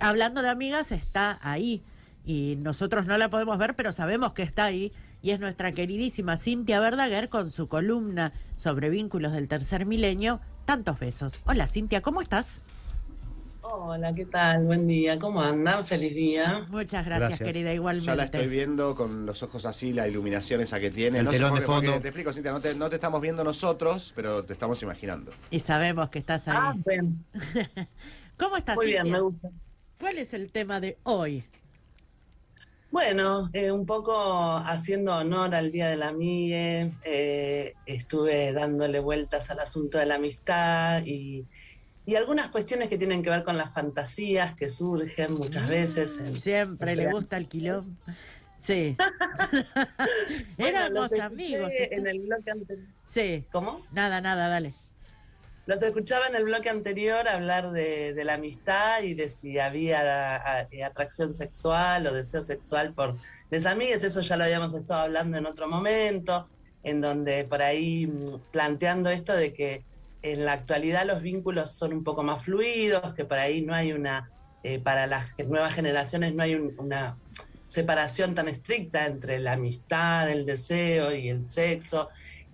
hablando de amigas, está ahí. Y nosotros no la podemos ver, pero sabemos que está ahí. Y es nuestra queridísima Cintia Verdaguer con su columna sobre vínculos del tercer milenio. Tantos besos. Hola Cintia, ¿cómo estás? Hola, ¿qué tal? Buen día. ¿Cómo andan? Feliz día. Muchas gracias, querida. Igualmente. Ya la estoy viendo con los ojos así, la iluminación esa que tiene. El telón de fondo. te explico, Cintia, no te, no te estamos viendo nosotros, pero te estamos imaginando. Y sabemos que estás ahí. Ah, bien. ¿Cómo estás, Muy Cintia? bien, me gusta. ¿Cuál es el tema de hoy? Bueno, eh, un poco haciendo honor al Día de la Amigue, eh, estuve dándole vueltas al asunto de la amistad y, y algunas cuestiones que tienen que ver con las fantasías que surgen muchas veces. en- Siempre le gusta el quilombo. Sí. Bueno, Éramos amigos. En el bloque anterior. Sí. ¿Cómo? Nada, nada, dale. Los escuchaba en el bloque anterior hablar de, la amistad y de si había a- atracción sexual o deseo sexual por les amigues. Eso ya lo habíamos estado hablando en otro momento, en donde por ahí mm, planteando esto de que en la actualidad los vínculos son un poco más fluidos, que por ahí no hay una, eh, para las nuevas generaciones no hay un- una separación tan estricta entre la amistad, el deseo y el sexo.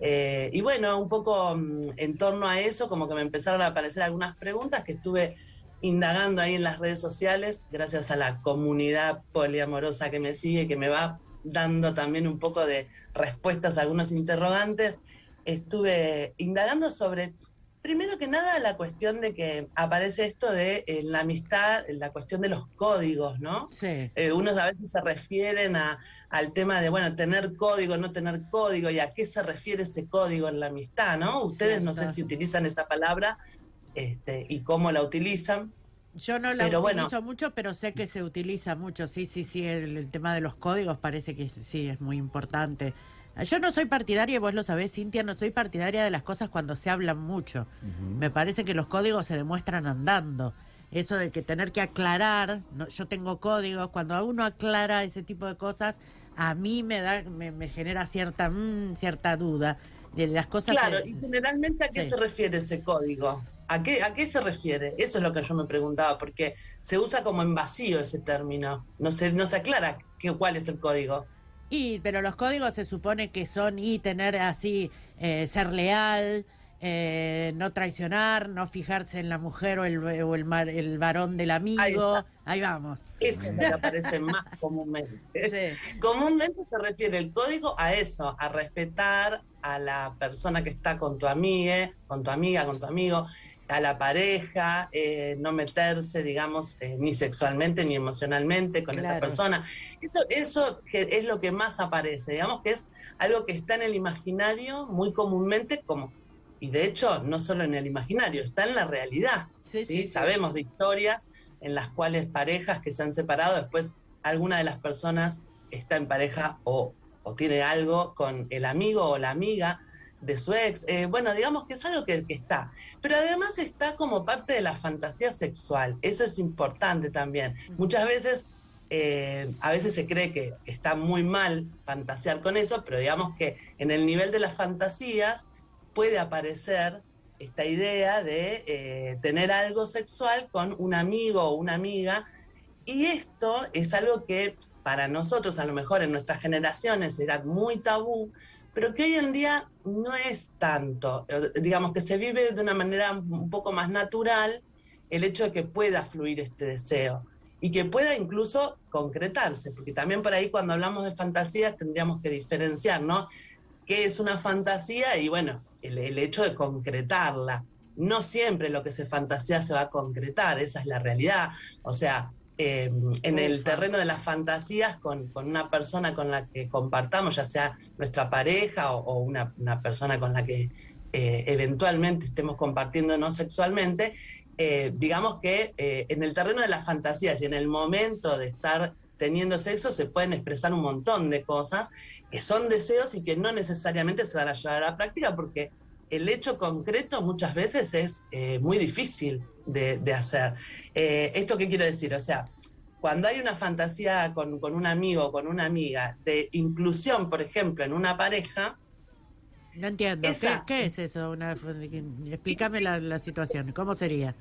Eh, y bueno, un poco mm, en torno a eso, como que me empezaron a aparecer algunas preguntas que estuve indagando ahí en las redes sociales, gracias a la comunidad poliamorosa que me sigue, que me va dando también un poco de respuestas a algunos interrogantes. Estuve indagando sobre, primero que nada, la cuestión de que aparece esto de eh, la amistad, la cuestión de los códigos, ¿no? Sí. Eh, unos a veces se refieren a, al tema de, bueno, tener código, no tener código, y a qué se refiere ese código en la amistad, ¿no? Ustedes no sé si utilizan esa palabra este, y cómo la utilizan. Yo no la Pero utilizo bueno. mucho, pero sé que se utiliza mucho. Sí, sí, sí. El, el tema de los códigos parece que sí es muy importante. Yo no soy partidaria, y vos lo sabés, Cintia, no soy partidaria de las cosas cuando se hablan mucho. Me parece que los códigos se demuestran andando. Eso de que tener que aclarar, no, yo tengo códigos, cuando uno aclara ese tipo de cosas, a mí me da, me, me genera cierta, mm, cierta duda. De las cosas Claro, se- y generalmente a qué sí. se refiere ese código. ¿A qué, ¿A qué se refiere? Eso es lo que yo me preguntaba, porque se usa como en vacío ese término. No se, no se aclara qué, cuál es el código. Y, pero los códigos se supone que son y tener así, eh, ser leal, eh, no traicionar, no fijarse en la mujer o el, o el, mar- el varón del amigo. Ahí vamos. Eso es lo que aparece más comúnmente. Sí. Comúnmente se refiere el código a eso, a respetar a la persona que está con tu amiga, con tu amiga, con tu amigo, a la pareja, eh, no meterse, digamos, eh, ni sexualmente ni emocionalmente con esa persona. Eso, eso es lo que más aparece, digamos que es algo que está en el imaginario muy comúnmente como, y de hecho no solo en el imaginario, está en la realidad. Sí, ¿sí? sí, sí. Sabemos de historias en las cuales parejas que se han separado, después alguna de las personas está en pareja o, o tiene algo con el amigo o la amiga de su ex. Eh, bueno, digamos que es algo que, que está. Pero además está como parte de la fantasía sexual. Eso es importante también. Muchas veces, eh, a veces se cree que está muy mal fantasear con eso, pero digamos que en el nivel de las fantasías puede aparecer esta idea de eh, tener algo sexual con un amigo o una amiga. Y esto es algo que para nosotros, a lo mejor en nuestras generaciones, era muy tabú, pero que hoy en día no es tanto. Eh, Digamos que se vive de una manera un poco más natural el hecho de que pueda fluir este deseo y que pueda incluso concretarse, porque también por ahí cuando hablamos de fantasías tendríamos que diferenciar, ¿no? ¿Qué es una fantasía? Y bueno, el, el hecho de concretarla. No siempre lo que se fantasea se va a concretar, esa es la realidad. O sea, eh, en el terreno de las fantasías con, con una persona con la que compartamos, ya sea nuestra pareja o, o una, una persona con la que eh, eventualmente estemos compartiendo no sexualmente, eh, digamos que eh, en el terreno de las fantasías y en el momento de estar teniendo sexo se pueden expresar un montón de cosas que son deseos y que no necesariamente se van a llevar a la práctica porque el hecho concreto muchas veces es eh, muy difícil de, de hacer. Eh, ¿Esto qué quiero decir? O sea, cuando hay una fantasía con, con un amigo o con una amiga de inclusión, por ejemplo, en una pareja, No entiendo. ¿Qué, Esa- qué es eso? Una, explícame la, la situación. ¿Cómo sería?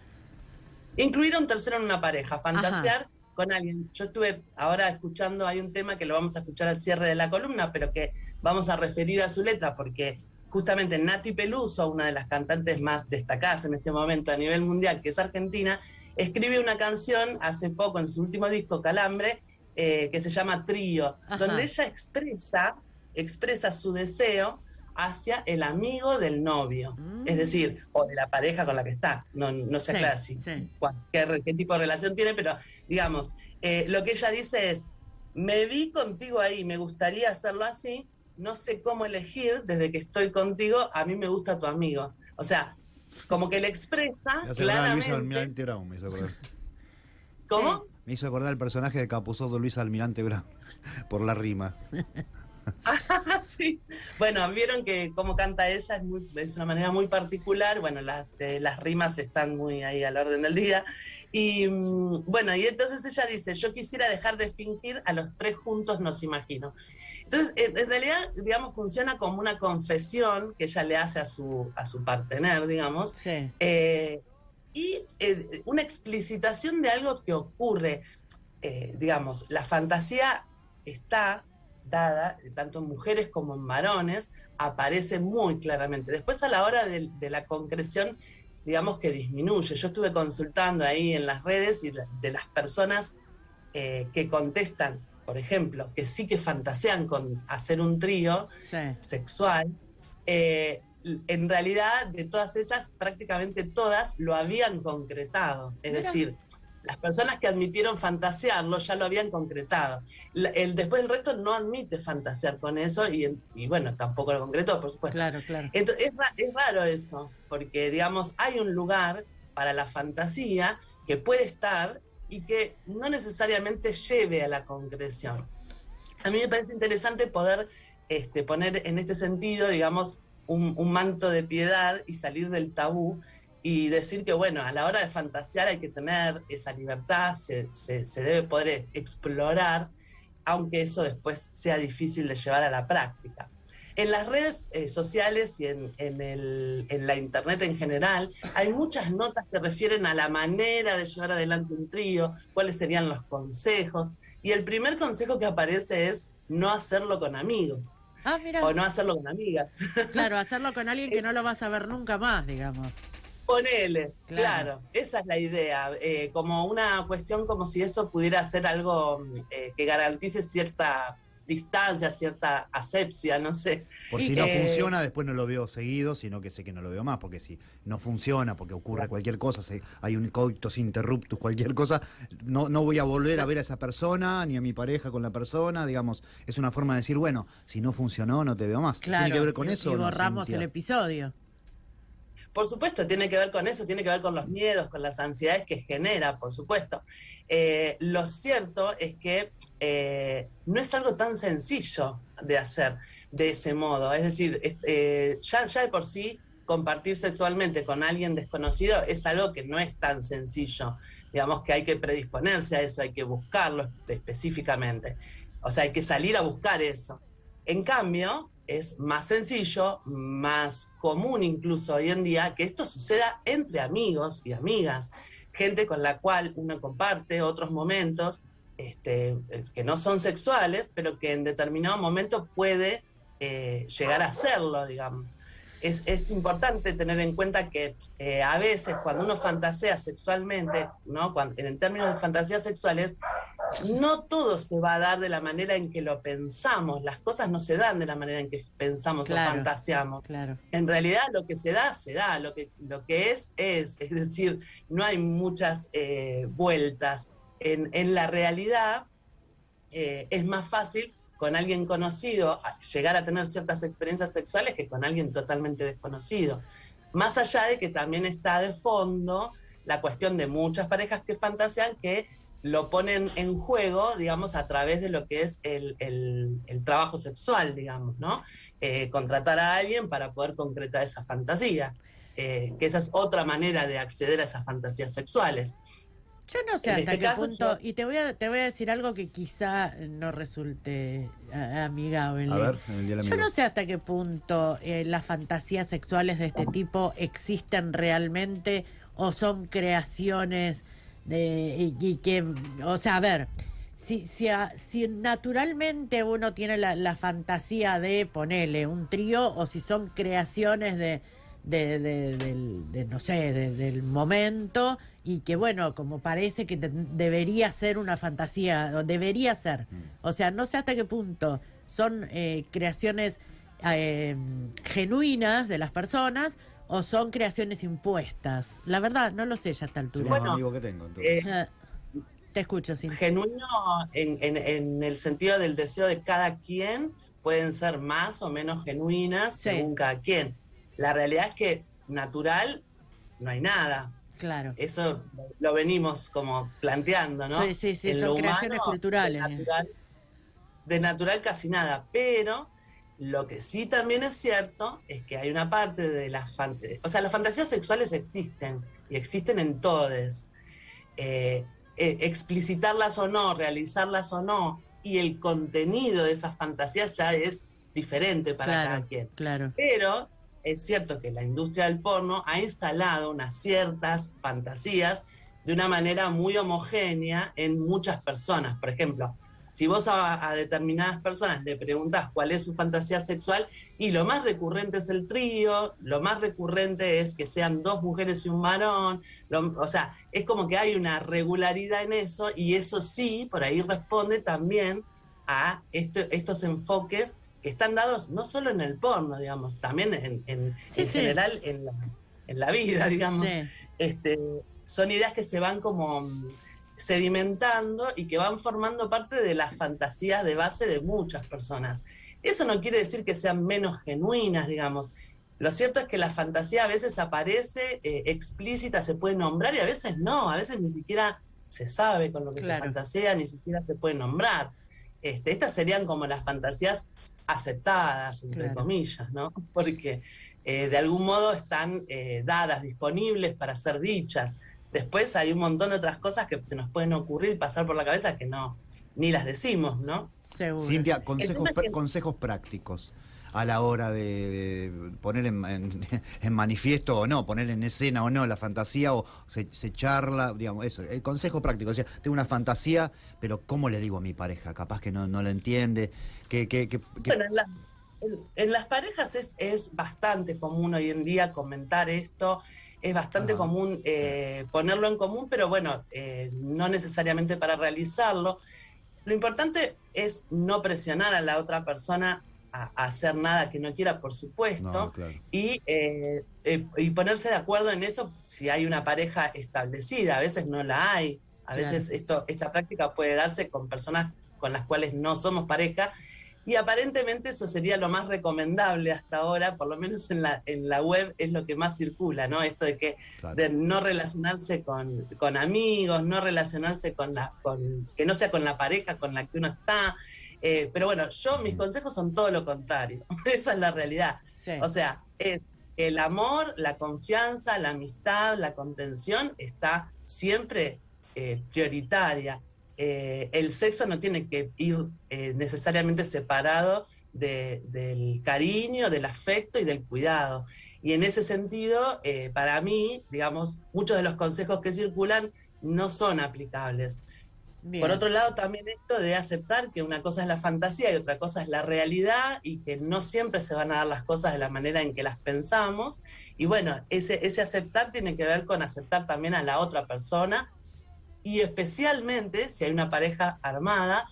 incluir a un tercero en una pareja, fantasear con alguien. Yo estuve ahora escuchando, hay un tema que lo vamos a escuchar al cierre de la columna, pero que vamos a referir a su letra porque justamente Nati Peluso, una de las cantantes más destacadas en este momento a nivel mundial, que es argentina, escribe una canción hace poco en su último disco, Calambre, eh, que se llama Trío, donde ella expresa, expresa su deseo hacia el amigo del novio, mm. es decir, o de la pareja con la que está, no, no sé sí, qué, tipo de relación tiene, pero digamos, eh, lo que ella dice es, me vi contigo ahí, me gustaría hacerlo así, no sé cómo elegir, desde que estoy contigo, a mí me gusta tu amigo. O sea, como que le expresa claramente... ¿Cómo? Me hizo acordar el personaje de Capuzoto Luis Almirante Brown, por la rima. sí. Bueno, vieron que como canta ella es, muy, es una manera muy particular. Bueno, las, eh, las rimas están muy ahí al orden del día. Y mm, bueno, y entonces ella dice, yo quisiera dejar de fingir, a los tres juntos nos imagino. Entonces, en realidad, digamos, funciona como una confesión que ella le hace a su, a su partener, digamos. Sí. Eh, y eh, una explicitación de algo que ocurre. digamos, la fantasía está dada, tanto en mujeres como en varones, aparece muy claramente. Después a la hora de, la concreción, digamos que disminuye. Yo estuve consultando ahí en las redes y de las personas eh, que contestan, por ejemplo, que sí que fantasean con hacer un trío sexual, eh, en realidad de todas esas, prácticamente todas lo habían concretado. Es decir, las personas que admitieron fantasearlo ya lo habían concretado. el, después el resto no admite fantasear con eso y, bueno, tampoco lo concretó, por supuesto. Claro, claro. Entonces, es, es, raro eso, porque digamos, hay un lugar para la fantasía que puede estar y que no necesariamente lleve a la concreción. A mí me parece interesante poder este, poner en este sentido, digamos, un, un manto de piedad y salir del tabú y decir que, bueno, a la hora de fantasear hay que tener esa libertad, se, se, debe poder explorar, aunque eso después sea difícil de llevar a la práctica. En las redes eh, sociales y en, en, el, en, la internet en general hay muchas notas que refieren a la manera de llevar adelante un trío, cuáles serían los consejos. Y el primer consejo que aparece es no hacerlo con amigos. Ah, o no hacerlo con amigas. Claro, hacerlo con alguien que no lo vas a ver nunca más, digamos. Ponele, claro. esa es la idea, eh, como una cuestión como si eso pudiera ser algo eh, que garantice cierta distancia, cierta asepsia, no sé. Por si no eh, funciona, después no lo veo seguido, sino que sé que no lo veo más, porque si no funciona, porque ocurre cualquier cosa, hay un coitus interruptus, cualquier cosa, no, no voy a volver a ver a esa persona, ni a mi pareja con la persona, digamos, es una forma de decir, bueno, si no funcionó, no te veo más. Claro, ¿Tiene que ver con eso? Y borramos el episodio. Por supuesto, tiene que ver con eso, tiene que ver con los miedos, con las ansiedades que genera, por supuesto. Eh, lo cierto es que eh, no es algo tan sencillo de hacer de ese modo. Es decir, eh, ya, ya de por sí compartir sexualmente con alguien desconocido es algo que no es tan sencillo. Digamos que hay que predisponerse a eso, hay que buscarlo específicamente. O sea, hay que salir a buscar eso. En cambio, es más sencillo, más común incluso hoy en día, que esto suceda entre amigos y amigas, gente con la cual uno comparte otros momentos este, que no son sexuales, pero que en determinado momento puede eh, llegar a serlo, digamos. Es, importante tener en cuenta que eh, a veces cuando uno fantasea sexualmente, ¿no? Cuando, en términos de fantasías sexuales, no todo se va a dar de la manera en que lo pensamos, las cosas no se dan de la manera en que pensamos o fantaseamos. Claro. En realidad lo que se da, se da, lo que, lo que es, es, es decir, no hay muchas eh, vueltas. En, la realidad eh, es más fácil con alguien conocido llegar a tener ciertas experiencias sexuales que con alguien totalmente desconocido. Más allá de que también está de fondo la cuestión de muchas parejas que fantasean que lo ponen en juego, digamos, a través de lo que es el, trabajo sexual, digamos, ¿no? Eh, contratar a alguien para poder concretar esa fantasía, eh, que esa es otra manera de acceder a esas fantasías sexuales. Yo no sé hasta este qué punto, y te voy, a, te voy a decir algo que quizá no resulte amigable. A ver, Yo no sé hasta qué punto eh, las fantasías sexuales de este tipo existen realmente o son creaciones de, y, que, o sea, a ver, si, si, si naturalmente uno tiene la, la fantasía de ponerle un trío o si son creaciones de, de, del, no sé, del momento y que bueno, como parece que debería ser una fantasía, debería ser. Mm. O sea, no sé hasta qué punto son eh, creaciones eh, genuinas de las personas o son creaciones impuestas. La verdad, no lo sé ya a esta altura. bueno, que tengo, eh, te escucho, sí. Genuino en, en, el sentido del deseo de cada quien pueden ser más o menos genuinas según cada quien. La realidad es que natural no hay nada. Claro. Eso lo venimos como planteando, ¿no? Sí, sí, sí, son creaciones culturales. De natural, casi nada, pero lo que sí también es cierto es que hay una parte de las fantasías, o sea, las fantasías sexuales existen y existen en todos. Eh, eh, explicitarlas o no, realizarlas o no, y el contenido de esas fantasías ya es diferente para cada quien. Claro. Pero es cierto que la industria del porno ha instalado unas ciertas fantasías de una manera muy homogénea en muchas personas. Por ejemplo, si vos a, determinadas personas le preguntas cuál es su fantasía sexual, y lo más recurrente es el trío, lo más recurrente es que sean dos mujeres y un varón, o sea, es como que hay una regularidad en eso, y eso sí, por ahí responde también a estos enfoques que están dados no solo en el porno, digamos, también en, en, general en la, en la, vida, digamos. Este, son ideas que se van como sedimentando y que van formando parte de las fantasías de base de muchas personas. Eso no quiere decir que sean menos genuinas, digamos. Lo cierto es que la fantasía a veces aparece eh, explícita, se puede nombrar y a veces no, a veces ni siquiera se sabe con lo que se fantasea, ni siquiera se puede nombrar. Este, estas serían como las fantasías aceptadas, entre comillas, ¿no? Porque eh, de algún modo están eh, dadas, disponibles para ser dichas. Después hay un montón de otras cosas que se nos pueden ocurrir, pasar por la cabeza que no, ni las decimos, ¿no? Seguro. Cintia, consejos, consejos prácticos a la hora de, poner en, manifiesto o no, poner en escena o no la fantasía o se, charla, digamos, eso, el consejo práctico. O sea, tengo una fantasía, pero ¿cómo le digo a mi pareja? Capaz que no, no la entiende. Que, que, Bueno, en, las parejas es, es bastante común hoy en día comentar esto es bastante común eh, ponerlo en común, pero bueno, eh, no necesariamente para realizarlo. Lo importante es no presionar a la otra persona a, hacer nada que no quiera, por supuesto, y, eh, y ponerse de acuerdo en eso si hay una pareja establecida. A veces no la hay, a veces esto, esta práctica puede darse con personas con las cuales no somos pareja y aparentemente eso sería lo más recomendable hasta ahora, por lo menos en la, en la web es lo que más circula, ¿no? Esto de que de no relacionarse con, con, amigos, no relacionarse con la, con, que no sea con la pareja con la que uno está. Eh, pero bueno, yo mis consejos son todo lo contrario. Esa es la realidad. O sea, es el amor, la confianza, la amistad, la contención está siempre eh, prioritaria. Eh, el sexo no tiene que ir eh, necesariamente separado del cariño, del afecto y del cuidado. Y en ese sentido, eh, para mí, digamos, muchos de los consejos que circulan no son aplicables. Por otro lado, también esto de aceptar que una cosa es la fantasía y otra cosa es la realidad y que no siempre se van a dar las cosas de la manera en que las pensamos. Y bueno, ese, ese aceptar tiene que ver con aceptar también a la otra persona y especialmente si hay una pareja armada,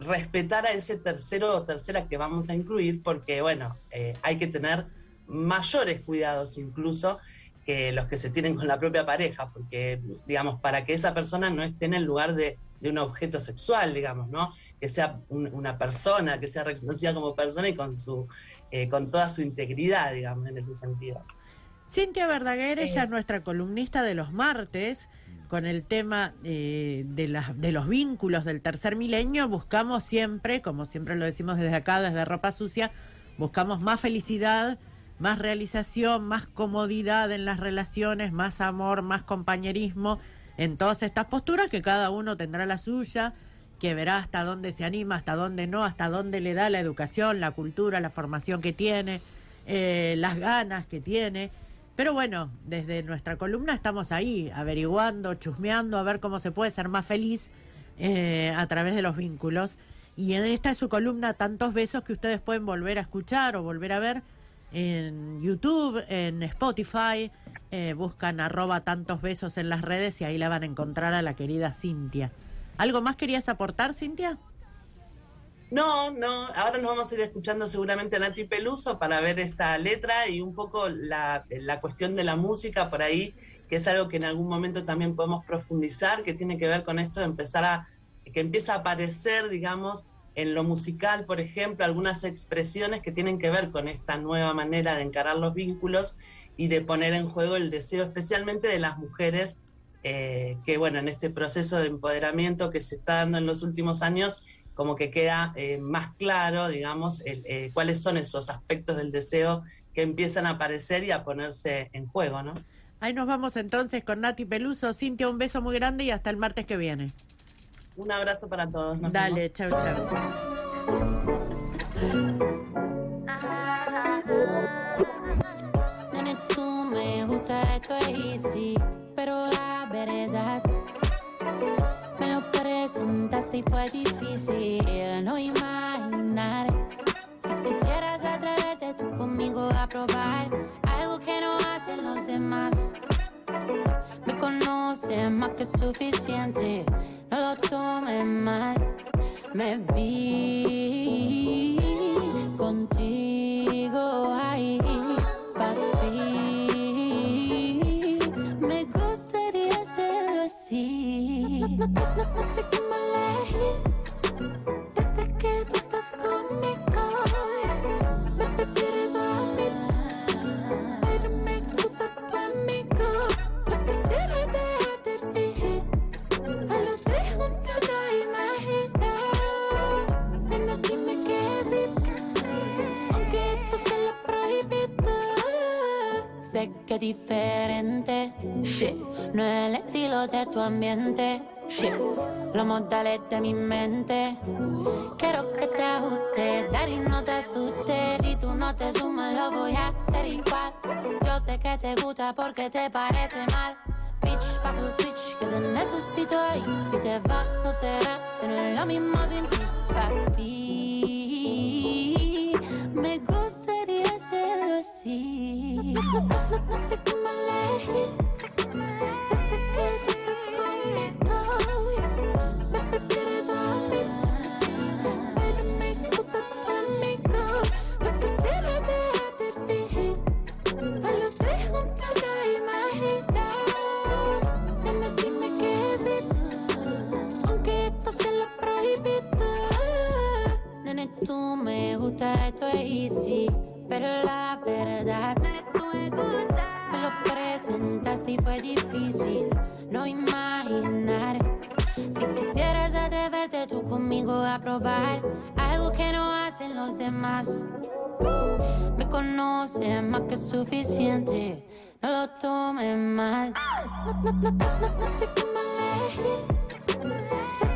respetar a ese tercero o tercera que vamos a incluir, porque bueno, eh, hay que tener mayores cuidados incluso que los que se tienen con la propia pareja, porque digamos, para que esa persona no esté en el lugar de, un objeto sexual, digamos, ¿no? Que sea una persona, que sea reconocida como persona y con su eh, con toda su integridad, digamos, en ese sentido. Cintia Verdaguer, ella es nuestra columnista de los martes con el tema eh, de, de los vínculos del tercer milenio, buscamos siempre, como siempre lo decimos desde acá, desde Ropa Sucia, buscamos más felicidad, más realización, más comodidad en las relaciones, más amor, más compañerismo, en todas estas posturas que cada uno tendrá la suya, que verá hasta dónde se anima, hasta dónde no, hasta dónde le da la educación, la cultura, la formación que tiene, eh, las ganas que tiene Pero bueno, desde nuestra columna estamos ahí, averiguando, chusmeando, a ver cómo se puede ser más feliz eh, a través de los vínculos. Y en esta es su columna Tantos Besos que ustedes pueden volver a escuchar o volver a ver en YouTube, en Spotify. Eh, buscan arroba tantos besos en las redes y ahí la van a encontrar a la querida Cintia. ¿Algo más querías aportar, Cintia? No, no, ahora nos vamos a ir escuchando seguramente a Nati Peluso para ver esta letra y un poco la, la, cuestión de la música por ahí, que es algo que en algún momento también podemos profundizar, que tiene que ver con esto de empezar a, que empieza a aparecer, digamos, en lo musical, por ejemplo, algunas expresiones que tienen que ver con esta nueva manera de encarar los vínculos y de poner en juego el deseo especialmente de las mujeres eh, que, bueno, en este proceso de empoderamiento que se está dando en los últimos años, como que queda eh, más claro, digamos, eh, cuáles son esos aspectos del deseo que empiezan a aparecer y a ponerse en juego, ¿no? Ahí nos vamos entonces con Nati Peluso. Cintia, un beso muy grande y hasta el martes que viene. Un abrazo para todos. Dale, chao, chao. tú me gusta, esto es easy, pero la verdad presentaste y fue difícil no imaginar. Si quisieras atreverte tú conmigo a probar algo que no hacen los demás. Me conoces más que suficiente, no lo tomes mal. Me vi contigo ahí, No, no, no, no sé cómo elegir. Desde que tú estás conmigo, me prefieres a mí. Pero me gusta tu amigo. Yo quisiera dejarte vivir. A los tres juntos no imagino. Nena, dime que sí. Aunque esto se lo prohibido. Sé que es diferente. Shit. No es el estilo de tu ambiente. Modales de mi mente. Quiero que te ajuste, dar y no te. Si tú no te sumas, lo voy a hacer igual. Yo sé que te gusta porque te parece mal. Bitch, paso el switch que te necesito ahí. Si te vas, no será tener lo mismo sin ti, papi. Me gustaría hacerlo así. No, no, no, no sé cómo elegir. es más que suficiente. No lo tomes mal. No, no, no, no, no, no sé elegir.